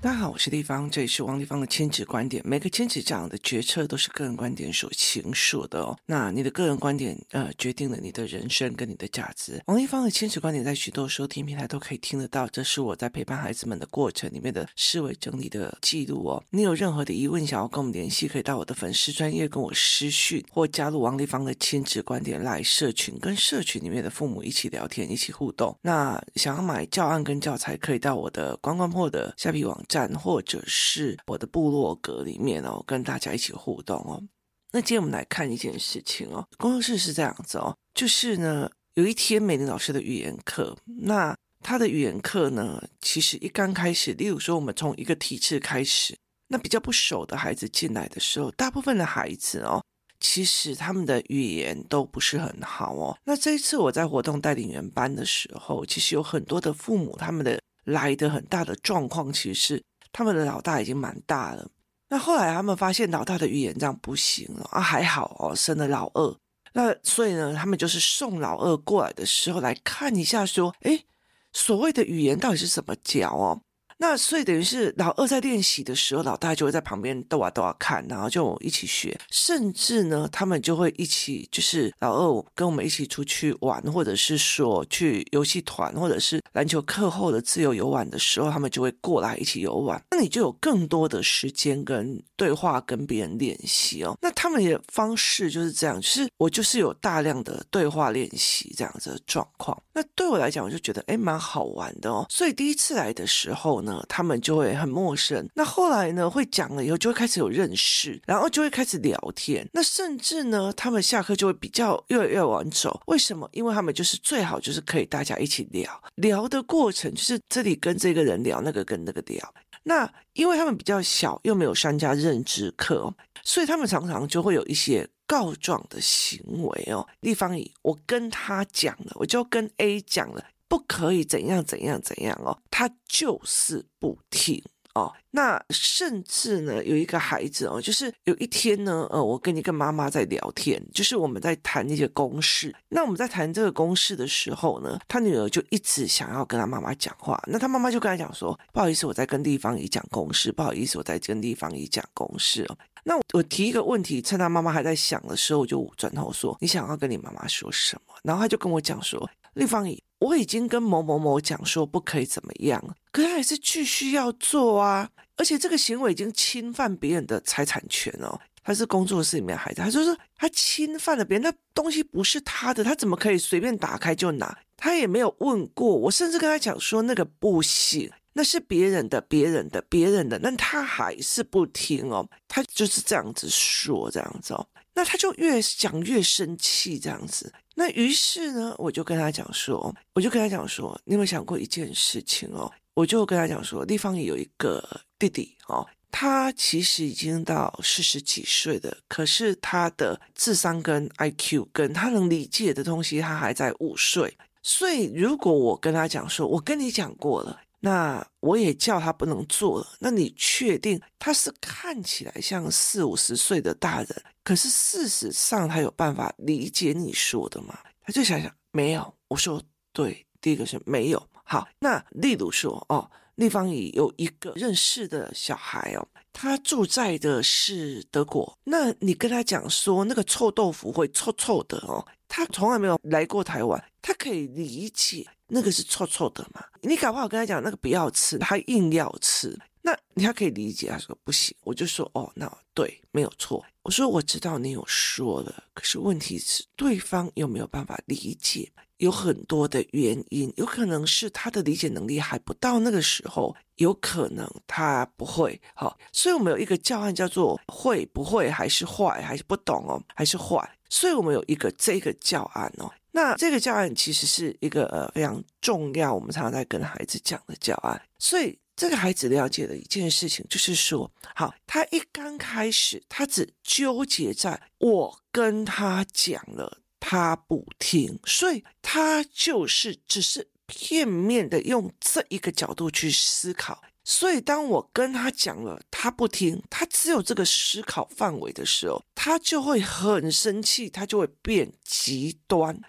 大家好，我是丽芳，这里是王丽芳的亲子观点。每个亲子这样的决策都是个人观点所形塑的哦。那你的个人观点，呃，决定了你的人生跟你的价值。王丽芳的亲子观点在许多收听平台都可以听得到，这是我在陪伴孩子们的过程里面的思维整理的记录哦。你有任何的疑问想要跟我们联系，可以到我的粉丝专业跟我私讯，或加入王丽芳的亲子观点来社群，跟社群里面的父母一起聊天，一起互动。那想要买教案跟教材，可以到我的关关破的虾皮网站或者是我的部落格里面哦，跟大家一起互动哦。那今天我们来看一件事情哦，工作室是这样子哦，就是呢，有一天美玲老师的语言课，那他的语言课呢，其实一刚开始，例如说我们从一个题词开始，那比较不熟的孩子进来的时候，大部分的孩子哦，其实他们的语言都不是很好哦。那这一次我在活动带领员班的时候，其实有很多的父母他们的来的很大的状况，其实是。他们的老大已经蛮大了，那后来他们发现老大的语言这样不行了啊，还好哦，生了老二，那所以呢，他们就是送老二过来的时候来看一下，说，诶，所谓的语言到底是怎么教哦？那所以等于是老二在练习的时候，老大就会在旁边逗啊逗啊看，然后就一起学，甚至呢，他们就会一起，就是老二跟我们一起出去玩，或者是说去游戏团，或者是篮球课后的自由游玩的时候，他们就会过来一起游玩。那你就有更多的时间跟对话，跟别人练习哦。那他们的方式就是这样，就是我就是有大量的对话练习这样子的状况。那对我来讲，我就觉得诶蛮好玩的哦。所以第一次来的时候呢。他们就会很陌生。那后来呢，会讲了以后，就会开始有认识，然后就会开始聊天。那甚至呢，他们下课就会比较越来越晚走。为什么？因为他们就是最好就是可以大家一起聊聊的过程，就是这里跟这个人聊，那个跟那个聊。那因为他们比较小，又没有参加认知课，所以他们常常就会有一些告状的行为哦。立方乙我跟他讲了，我就跟 A 讲了。不可以怎样怎样怎样哦，他就是不听哦。那甚至呢，有一个孩子哦，就是有一天呢，呃，我跟一个妈妈在聊天，就是我们在谈一些公式。那我们在谈这个公式的时候呢，他女儿就一直想要跟他妈妈讲话。那他妈妈就跟他讲说：“不好意思，我在跟地方姨讲公式。不好意思，我在跟地方姨讲公式哦。”那我提一个问题，趁他妈妈还在想的时候，我就转头说：“你想要跟你妈妈说什么？”然后他就跟我讲说：“立方姨。”我已经跟某某某讲说不可以怎么样，可他还是继续要做啊！而且这个行为已经侵犯别人的财产权哦。他是工作室里面孩子，他就说他侵犯了别人，那东西不是他的，他怎么可以随便打开就拿？他也没有问过我，甚至跟他讲说那个不行，那是别人的、别人的、别人的，那他还是不听哦。他就是这样子说，这样子哦。那他就越讲越生气，这样子。那于是呢，我就跟他讲说，我就跟他讲说，你有没有想过一件事情哦？我就跟他讲说，立方也有一个弟弟哦，他其实已经到四十几岁了，可是他的智商跟 IQ 跟他能理解的东西，他还在五岁。所以如果我跟他讲说，我跟你讲过了。那我也叫他不能做了。那你确定他是看起来像四五十岁的大人，可是事实上他有办法理解你说的吗？他就想想，没有。我说对，第一个是没有。好，那例如说哦，立方乙有一个认识的小孩哦，他住在的是德国。那你跟他讲说那个臭豆腐会臭臭的哦，他从来没有来过台湾，他可以理解。那个是臭臭的嘛？你搞不好跟他讲那个不要吃，他硬要吃，那他可以理解。他说不行，我就说哦，那对，没有错。我说我知道你有说了，可是问题是对方有没有办法理解？有很多的原因，有可能是他的理解能力还不到那个时候，有可能他不会。好，所以我们有一个教案叫做会不会还是坏还是不懂哦，还是坏。所以我们有一个这个教案哦。那这个教案其实是一个呃非常重要，我们常常在跟孩子讲的教案。所以这个孩子了解的一件事情就是说，好，他一刚开始他只纠结在我跟他讲了，他不听，所以他就是只是片面的用这一个角度去思考。所以当我跟他讲了，他不听，他只有这个思考范围的时候，他就会很生气，他就会变极端。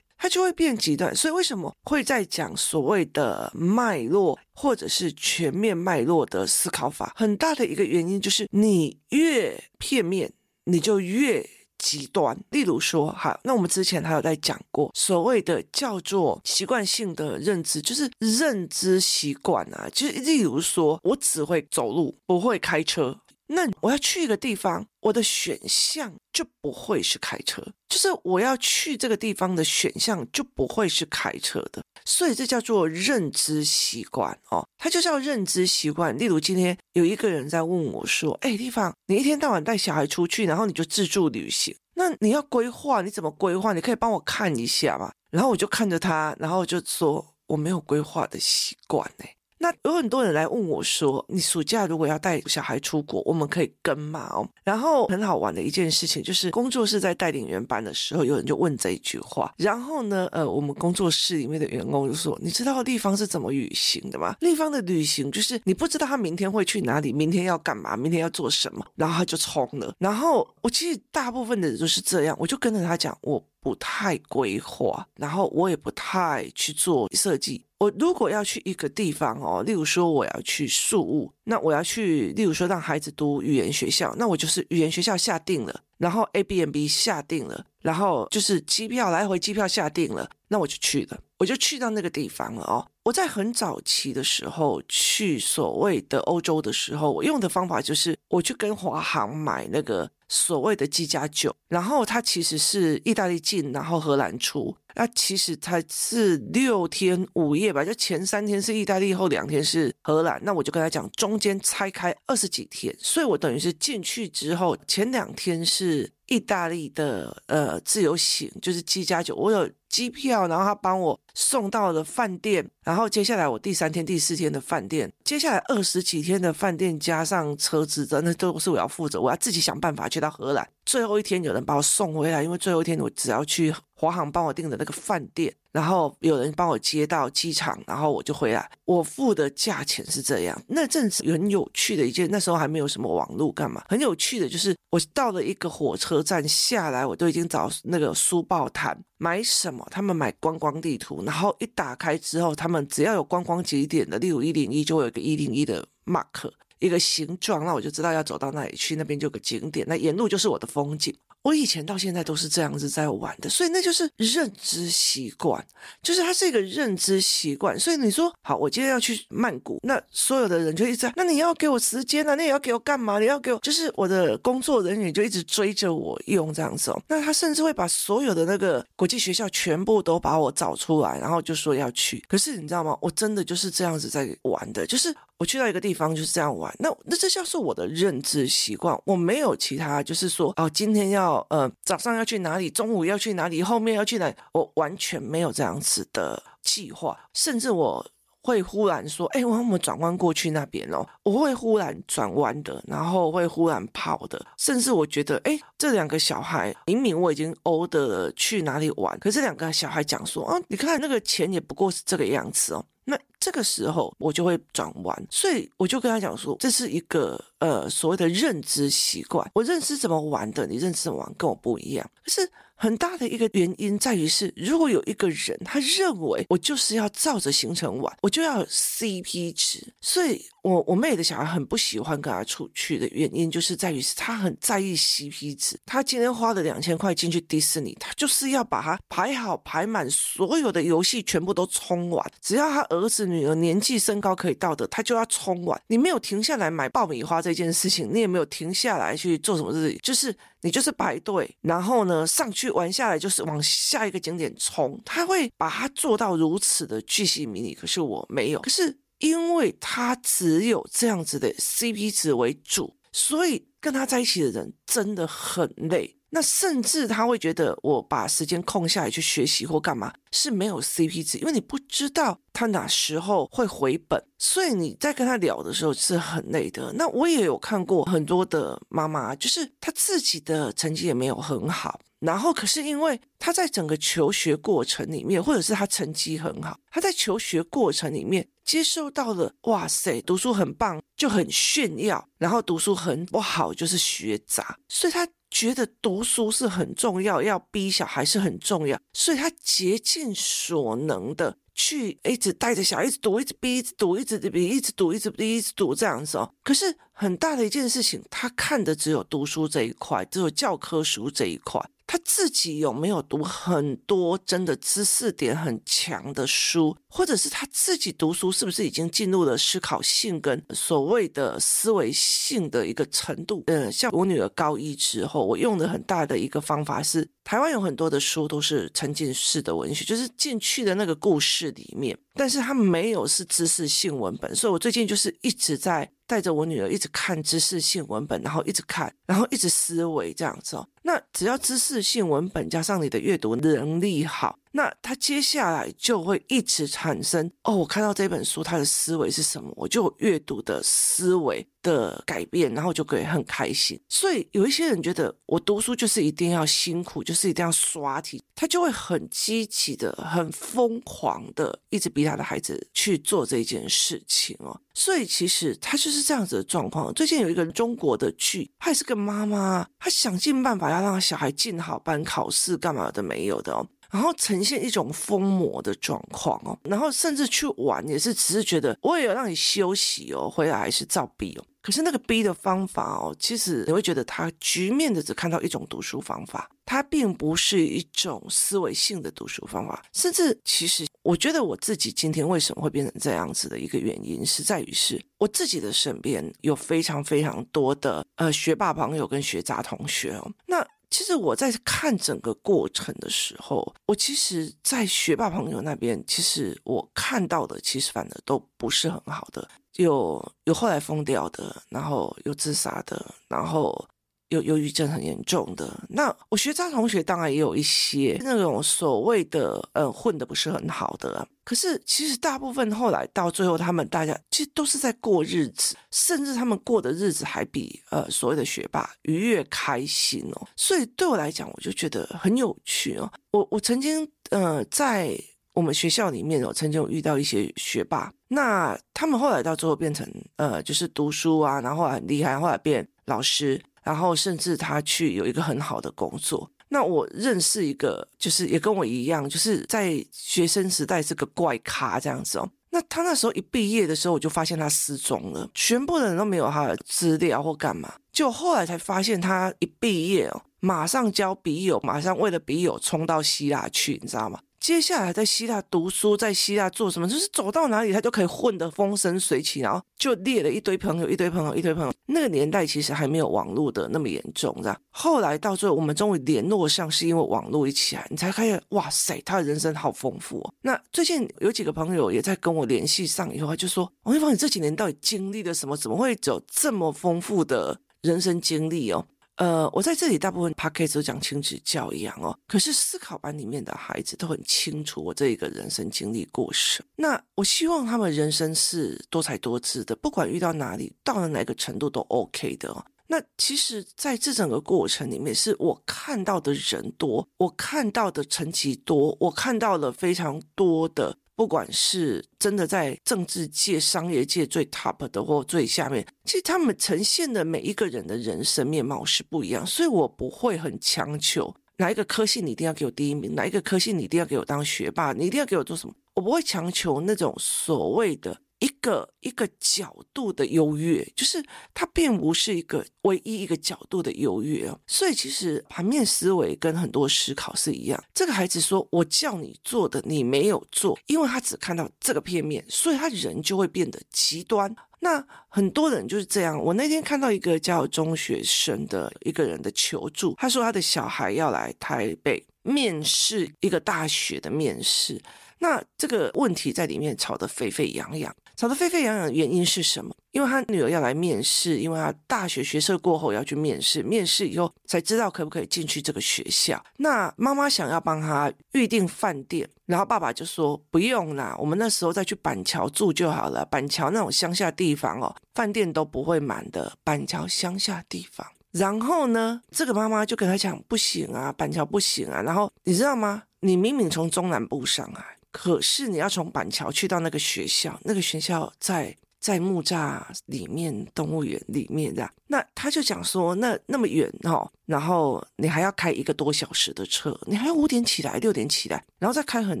它就会变极端。所以为什么会在讲所谓的脉络，或者是全面脉络的思考法？很大的一个原因就是，你越片面，你就越。极端，例如说，好，那我们之前还有在讲过，所谓的叫做习惯性的认知，就是认知习惯啊，就是例如说，我只会走路，不会开车，那我要去一个地方，我的选项就不会是开车，就是我要去这个地方的选项就不会是开车的。所以这叫做认知习惯哦，它就叫认知习惯。例如今天有一个人在问我说：“哎，地方，你一天到晚带小孩出去，然后你就自助旅行，那你要规划，你怎么规划？你可以帮我看一下吗？”然后我就看着他，然后就说：“我没有规划的习惯呢。”那有很多人来问我说：“你暑假如果要带小孩出国，我们可以跟吗？”哦，然后很好玩的一件事情就是，工作室在带领员班的时候，有人就问这一句话。然后呢，呃，我们工作室里面的员工就说：“你知道立方是怎么旅行的吗？立方的旅行就是你不知道他明天会去哪里，明天要干嘛，明天要做什么，然后他就冲了。然后我其实大部分的人都是这样，我就跟着他讲，我不太规划，然后我也不太去做设计。”我如果要去一个地方哦，例如说我要去宿务，那我要去，例如说让孩子读语言学校，那我就是语言学校下定了，然后 A B M B 下定了，然后就是机票来回机票下定了，那我就去了，我就去到那个地方了哦。我在很早期的时候去所谓的欧洲的时候，我用的方法就是我去跟华航买那个所谓的机加酒，然后它其实是意大利进，然后荷兰出。那其实它是六天五夜吧，就前三天是意大利，后两天是荷兰。那我就跟他讲，中间拆开二十几天，所以我等于是进去之后，前两天是意大利的呃自由行，就是机加酒，我有机票，然后他帮我送到了饭店，然后接下来我第三天、第四天的饭店，接下来二十几天的饭店加上车子的，那都是我要负责，我要自己想办法去到荷兰。最后一天有人把我送回来，因为最后一天我只要去华航帮我订的那个饭店，然后有人帮我接到机场，然后我就回来。我付的价钱是这样。那阵子很有趣的一件，那时候还没有什么网络干嘛，很有趣的就是我到了一个火车站下来，我都已经找那个书报摊买什么，他们买观光地图，然后一打开之后，他们只要有观光景点的，例如一零一就会有一个一零一的 mark。一个形状，那我就知道要走到那里去，那边就有个景点，那沿路就是我的风景。我以前到现在都是这样子在玩的，所以那就是认知习惯，就是它是一个认知习惯。所以你说好，我今天要去曼谷，那所有的人就一直在，那你要给我时间啊，那你要给我干嘛？你要给我，就是我的工作人员就一直追着我用这样子。那他甚至会把所有的那个国际学校全部都把我找出来，然后就说要去。可是你知道吗？我真的就是这样子在玩的，就是我去到一个地方就是这样玩。那那这像是我的认知习惯，我没有其他，就是说哦，今天要。呃，早上要去哪里？中午要去哪里？后面要去哪里？我完全没有这样子的计划，甚至我会忽然说：“哎，我们转弯过去那边哦。”我会忽然转弯的，然后会忽然跑的，甚至我觉得：“哎，这两个小孩明明我已经 order 了去哪里玩，可是两个小孩讲说：‘啊，你看那个钱也不过是这个样子哦。’那这个时候我就会转弯，所以我就跟他讲说，这是一个呃所谓的认知习惯。我认识怎么玩的，你认识怎么玩跟我不一样。可是很大的一个原因在于是，如果有一个人他认为我就是要照着行程玩，我就要 CP 值。所以我我妹的小孩很不喜欢跟他出去的原因，就是在于是他很在意 CP 值。他今天花了两千块进去迪士尼，他就是要把它排好排满，所有的游戏全部都冲完，只要他。儿子女儿年纪身高可以到的，他就要冲完。你没有停下来买爆米花这件事情，你也没有停下来去做什么事情，就是你就是排队，然后呢上去玩下来就是往下一个景点冲。他会把它做到如此的巨细迷你，可是我没有。可是因为他只有这样子的 CP 值为主，所以跟他在一起的人真的很累。那甚至他会觉得我把时间空下来去学习或干嘛是没有 CP 值，因为你不知道他哪时候会回本，所以你在跟他聊的时候是很累的。那我也有看过很多的妈妈，就是她自己的成绩也没有很好。然后，可是因为他在整个求学过程里面，或者是他成绩很好，他在求学过程里面接受到了哇塞，读书很棒就很炫耀，然后读书很不好就是学渣，所以他觉得读书是很重要，要逼小孩是很重要，所以他竭尽所能的去一直带着小孩一直读，一直逼，一直读，一直逼，一直读，一直逼，一直读这样子哦。可是很大的一件事情，他看的只有读书这一块，只有教科书这一块。他自己有没有读很多真的知识点很强的书，或者是他自己读书是不是已经进入了思考性跟所谓的思维性的一个程度？嗯，像我女儿高一之后，我用的很大的一个方法是，台湾有很多的书都是沉浸式的文学，就是进去的那个故事里面，但是它没有是知识性文本，所以我最近就是一直在。带着我女儿一直看知识性文本，然后一直看，然后一直思维这样子哦。那只要知识性文本加上你的阅读能力好。那他接下来就会一直产生哦，我看到这本书，他的思维是什么？我就有阅读的思维的改变，然后就可以很开心。所以有一些人觉得我读书就是一定要辛苦，就是一定要刷题，他就会很积极的、很疯狂的一直逼他的孩子去做这件事情哦。所以其实他就是这样子的状况。最近有一个中国的剧，他也是个妈妈，她想尽办法要让小孩进好班、考试干嘛的没有的哦。然后呈现一种疯魔的状况哦，然后甚至去玩也是只是觉得我也有让你休息哦，回来还是照逼哦。可是那个逼的方法哦，其实你会觉得他局面的只看到一种读书方法，它并不是一种思维性的读书方法。甚至其实我觉得我自己今天为什么会变成这样子的一个原因，是在于是我自己的身边有非常非常多的呃学霸朋友跟学渣同学哦，那。其实我在看整个过程的时候，我其实，在学霸朋友那边，其实我看到的，其实反而都不是很好的，有有后来疯掉的，然后有自杀的，然后。有忧郁症很严重的，那我学渣同学当然也有一些那种所谓的嗯混的不是很好的，可是其实大部分后来到最后，他们大家其实都是在过日子，甚至他们过的日子还比呃所谓的学霸愉悦开心哦。所以对我来讲，我就觉得很有趣哦。我我曾经呃在我们学校里面，我曾经有遇到一些学霸，那他们后来到最后变成呃就是读书啊，然后很厉害，后来变老师。然后甚至他去有一个很好的工作。那我认识一个，就是也跟我一样，就是在学生时代是个怪咖这样子哦。那他那时候一毕业的时候，我就发现他失踪了，全部的人都没有他的资料或干嘛。就后来才发现，他一毕业哦，马上交笔友，马上为了笔友冲到希腊去，你知道吗？接下来在希腊读书，在希腊做什么？就是走到哪里他就可以混得风生水起，然后就列了一堆朋友，一堆朋友，一堆朋友。那个年代其实还没有网络的那么严重，这样。后来到最后，我们终于联络上，是因为网络一起来，你才发现，哇塞，他的人生好丰富哦。那最近有几个朋友也在跟我联系上以后，就说：“王一芳，你这几年到底经历了什么？怎么会有这么丰富的人生经历哦？”呃，我在这里大部分 podcast 都讲亲子教养哦，可是思考班里面的孩子都很清楚我这一个人生经历过什么。那我希望他们人生是多彩多姿的，不管遇到哪里，到了哪个程度都 OK 的哦。那其实在这整个过程里面，是我看到的人多，我看到的成绩多，我看到了非常多的。不管是真的在政治界、商业界最 top 的，或最下面，其实他们呈现的每一个人的人生面貌是不一样，所以我不会很强求哪一个科系你一定要给我第一名，哪一个科系你一定要给我当学霸，你一定要给我做什么，我不会强求那种所谓的。一个一个角度的优越，就是它并不是一个唯一一个角度的优越哦。所以其实盘面思维跟很多思考是一样。这个孩子说：“我叫你做的，你没有做，因为他只看到这个片面，所以他人就会变得极端。”那很多人就是这样。我那天看到一个叫中学生的一个人的求助，他说他的小孩要来台北面试一个大学的面试。那这个问题在里面吵得沸沸扬扬，吵得沸沸扬扬的原因是什么？因为他女儿要来面试，因为他大学学社过后要去面试，面试以后才知道可不可以进去这个学校。那妈妈想要帮他预订饭店，然后爸爸就说不用啦，我们那时候再去板桥住就好了。板桥那种乡下地方哦，饭店都不会满的。板桥乡下地方，然后呢，这个妈妈就跟他讲不行啊，板桥不行啊。然后你知道吗？你明明从中南部上来。可是你要从板桥去到那个学校，那个学校在在木栅里面动物园里面这样。那他就讲说，那那么远哦，然后你还要开一个多小时的车，你还要五点起来，六点起来，然后再开很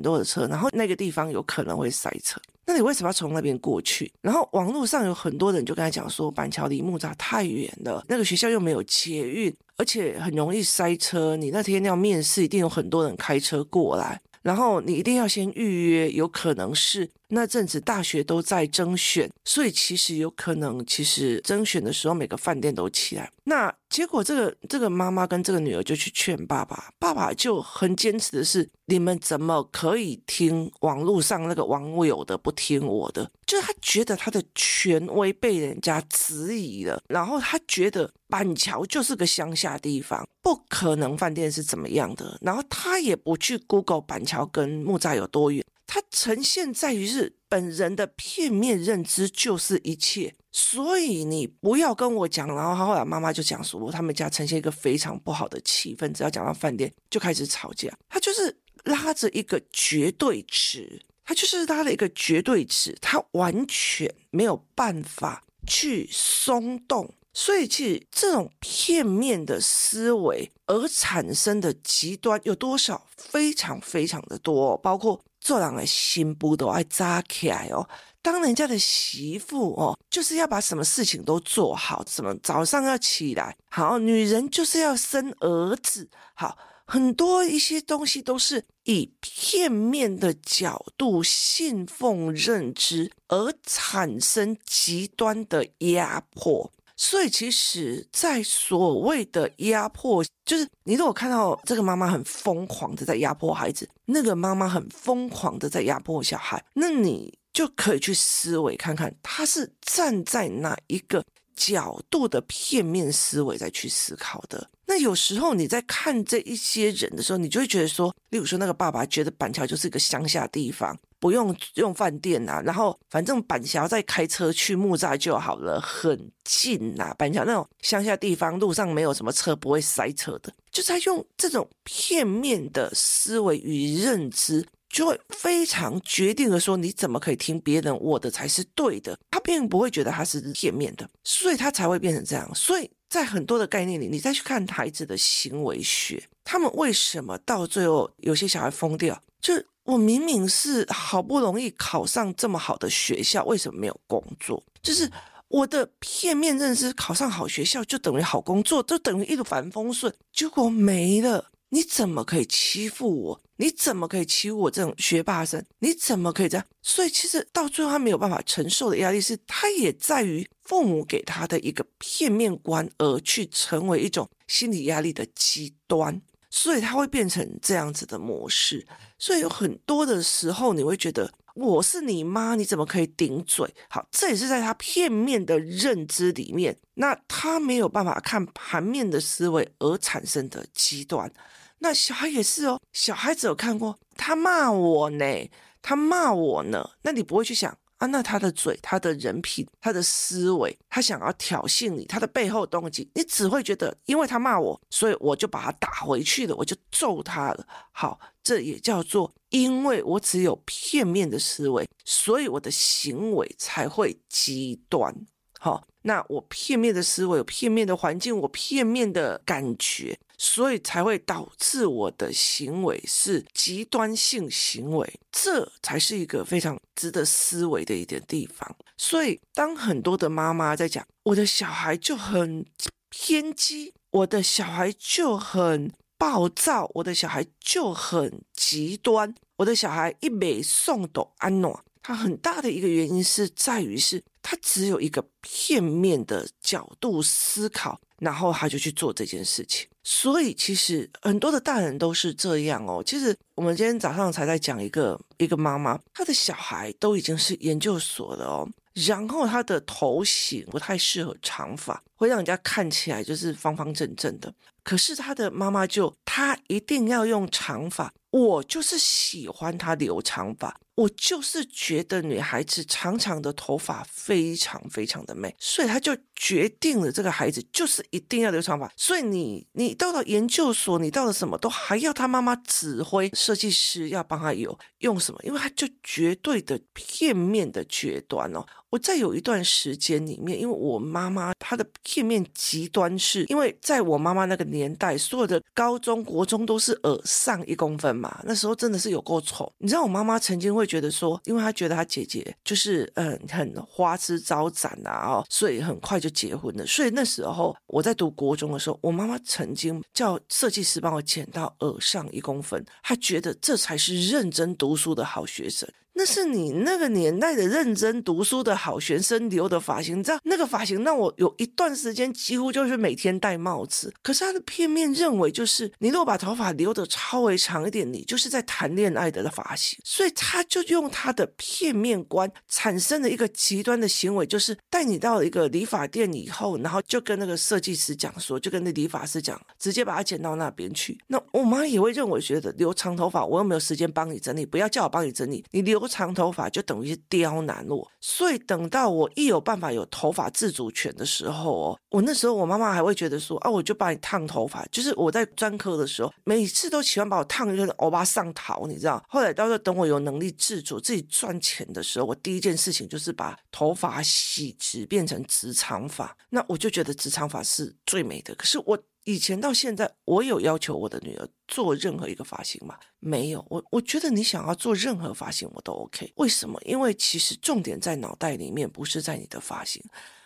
多的车，然后那个地方有可能会塞车。那你为什么要从那边过去？然后网络上有很多人就跟他讲说，板桥离木栅太远了，那个学校又没有捷运，而且很容易塞车。你那天要面试，一定有很多人开车过来。然后你一定要先预约，有可能是那阵子大学都在征选，所以其实有可能，其实征选的时候每个饭店都起来。那结果这个这个妈妈跟这个女儿就去劝爸爸，爸爸就很坚持的是，你们怎么可以听网络上那个网友的，不听我的？就是他觉得他的权威被人家质疑了，然后他觉得板桥就是个乡下地方，不可能饭店是怎么样的，然后他也不去 Google 板桥跟木栅有多远。它呈现在于是本人的片面认知就是一切，所以你不要跟我讲。然后后来妈妈就讲说，他们家呈现一个非常不好的气氛，只要讲到饭店就开始吵架。他就是拉着一个绝对值，他就是拉了一个绝对值，他完全没有办法去松动。所以其实这种片面的思维而产生的极端有多少？非常非常的多，包括。做人的心不都爱扎起来哦。当人家的媳妇哦，就是要把什么事情都做好，什么早上要起来，好，女人就是要生儿子，好，很多一些东西都是以片面的角度信奉认知而产生极端的压迫。所以，其实，在所谓的压迫，就是你如果看到这个妈妈很疯狂的在压迫孩子，那个妈妈很疯狂的在压迫小孩，那你就可以去思维看看，他是站在哪一个角度的片面思维再去思考的。那有时候你在看这一些人的时候，你就会觉得说，例如说那个爸爸觉得板桥就是一个乡下地方。不用用饭店呐、啊，然后反正板桥再开车去木栅就好了，很近呐、啊。板桥那种乡下地方，路上没有什么车，不会塞车的。就是他用这种片面的思维与认知，就会非常决定的说，你怎么可以听别人，我的才是对的。他并不会觉得他是片面的，所以他才会变成这样。所以在很多的概念里，你再去看孩子的行为学，他们为什么到最后有些小孩疯掉，就。我明明是好不容易考上这么好的学校，为什么没有工作？就是我的片面认知，考上好学校就等于好工作，就等于一帆风顺，结果没了。你怎么可以欺负我？你怎么可以欺负我这种学霸生？你怎么可以这样？所以其实到最后，他没有办法承受的压力是，他也在于父母给他的一个片面观，而去成为一种心理压力的极端。所以他会变成这样子的模式，所以有很多的时候你会觉得我是你妈，你怎么可以顶嘴？好，这也是在他片面的认知里面，那他没有办法看盘面的思维而产生的极端。那小孩也是哦，小孩子有看过他骂我呢，他骂我呢，那你不会去想。啊，那他的嘴、他的人品、他的思维，他想要挑衅你，他的背后动机，你只会觉得，因为他骂我，所以我就把他打回去了，我就揍他了。好，这也叫做，因为我只有片面的思维，所以我的行为才会极端。好，那我片面的思维，有片面的环境，我片面的感觉。所以才会导致我的行为是极端性行为，这才是一个非常值得思维的一点地方。所以，当很多的妈妈在讲我的小孩就很偏激，我的小孩就很暴躁，我的小孩就很极端，我的小孩一没送到安暖，他很大的一个原因是在于是他只有一个片面的角度思考。然后他就去做这件事情，所以其实很多的大人都是这样哦。其实我们今天早上才在讲一个一个妈妈，她的小孩都已经是研究所了哦，然后她的头型不太适合长发，会让人家看起来就是方方正正的。可是她的妈妈就她一定要用长发，我就是喜欢她留长发，我就是觉得女孩子长长的头发非常非常的美，所以他就决定了这个孩子就是一定要留长发。所以你你到了研究所，你到了什么都还要他妈妈指挥设计师要帮他有用什么，因为他就绝对的片面的决断哦。我在有一段时间里面，因为我妈妈她的片面极端是，因为在我妈妈那个年代，所有的高中国中都是耳上一公分嘛，那时候真的是有够丑。你知道我妈妈曾经会觉得说，因为他觉得他姐姐就是嗯很花枝招展啊，哦，所以很快就结婚了。所以那时候我在读国中的时候，我妈妈曾经叫设计师帮我剪到耳上一公分，她觉得这才是认真读书的好学生。那是你那个年代的认真读书的好学生留的发型，你知道那个发型让我有一段时间几乎就是每天戴帽子。可是他的片面认为就是，你如果把头发留得稍微长一点，你就是在谈恋爱的发型。所以他就用他的片面观产生了一个极端的行为，就是带你到一个理发店以后，然后就跟那个设计师讲说，就跟那理发师讲，直接把它剪到那边去。那我妈也会认为觉得留长头发，我又没有时间帮你整理，不要叫我帮你整理，你留。长头发就等于是刁难我，所以等到我一有办法有头发自主权的时候哦，我那时候我妈妈还会觉得说啊，我就把你烫头发，就是我在专科的时候，每次都喜欢把我烫一个欧巴上头，你知道？后来到时候等我有能力自主自己赚钱的时候，我第一件事情就是把头发洗直，变成直长发，那我就觉得直长发是最美的。可是我。以前到现在，我有要求我的女儿做任何一个发型吗？没有。我我觉得你想要做任何发型，我都 OK。为什么？因为其实重点在脑袋里面，不是在你的发型。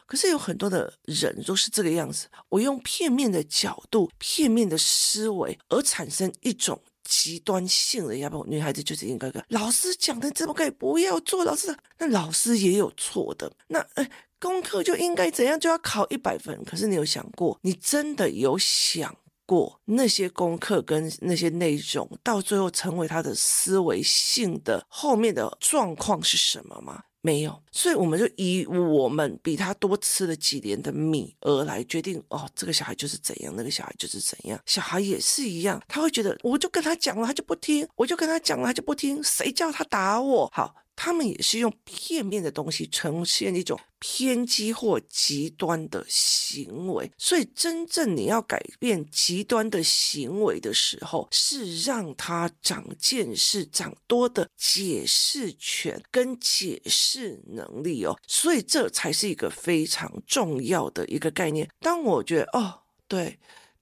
可是有很多的人都是这个样子。我用片面的角度、片面的思维，而产生一种极端性的，要不女孩子就是应该跟老师讲的，怎么可以不要做？老师，那老师也有错的。那哎。功课就应该怎样，就要考一百分。可是你有想过，你真的有想过那些功课跟那些内容，到最后成为他的思维性的后面的状况是什么吗？没有。所以我们就以我们比他多吃了几年的米而来决定，哦，这个小孩就是怎样，那个小孩就是怎样。小孩也是一样，他会觉得，我就跟他讲了，他就不听；我就跟他讲了，他就不听。谁叫他打我？好。他们也是用片面的东西呈现一种偏激或极端的行为，所以真正你要改变极端的行为的时候，是让他长见识、长多的解释权跟解释能力哦，所以这才是一个非常重要的一个概念。当我觉得哦，对。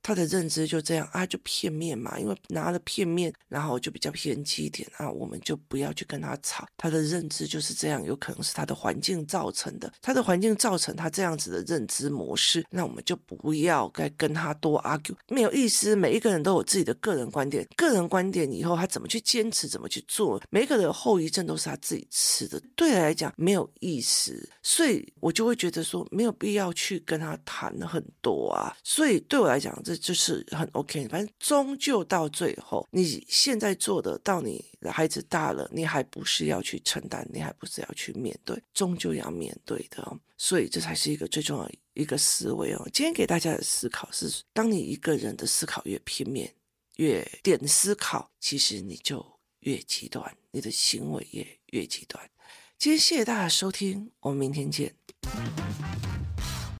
他的认知就这样啊，就片面嘛，因为拿了片面，然后就比较偏激一点啊，我们就不要去跟他吵。他的认知就是这样，有可能是他的环境造成的，他的环境造成他这样子的认知模式，那我们就不要该跟他多 argue，没有意思。每一个人都有自己的个人观点，个人观点以后他怎么去坚持，怎么去做，每一个人的后遗症都是他自己吃的，对他来讲没有意思，所以我就会觉得说没有必要去跟他谈很多啊。所以对我来讲，这就是很 OK，反正终究到最后，你现在做的，到你的孩子大了，你还不是要去承担，你还不是要去面对，终究要面对的哦。所以这才是一个最重要的一个思维哦。今天给大家的思考是：当你一个人的思考越片面，越点思考，其实你就越极端，你的行为也越极端。今天谢谢大家收听，我们明天见。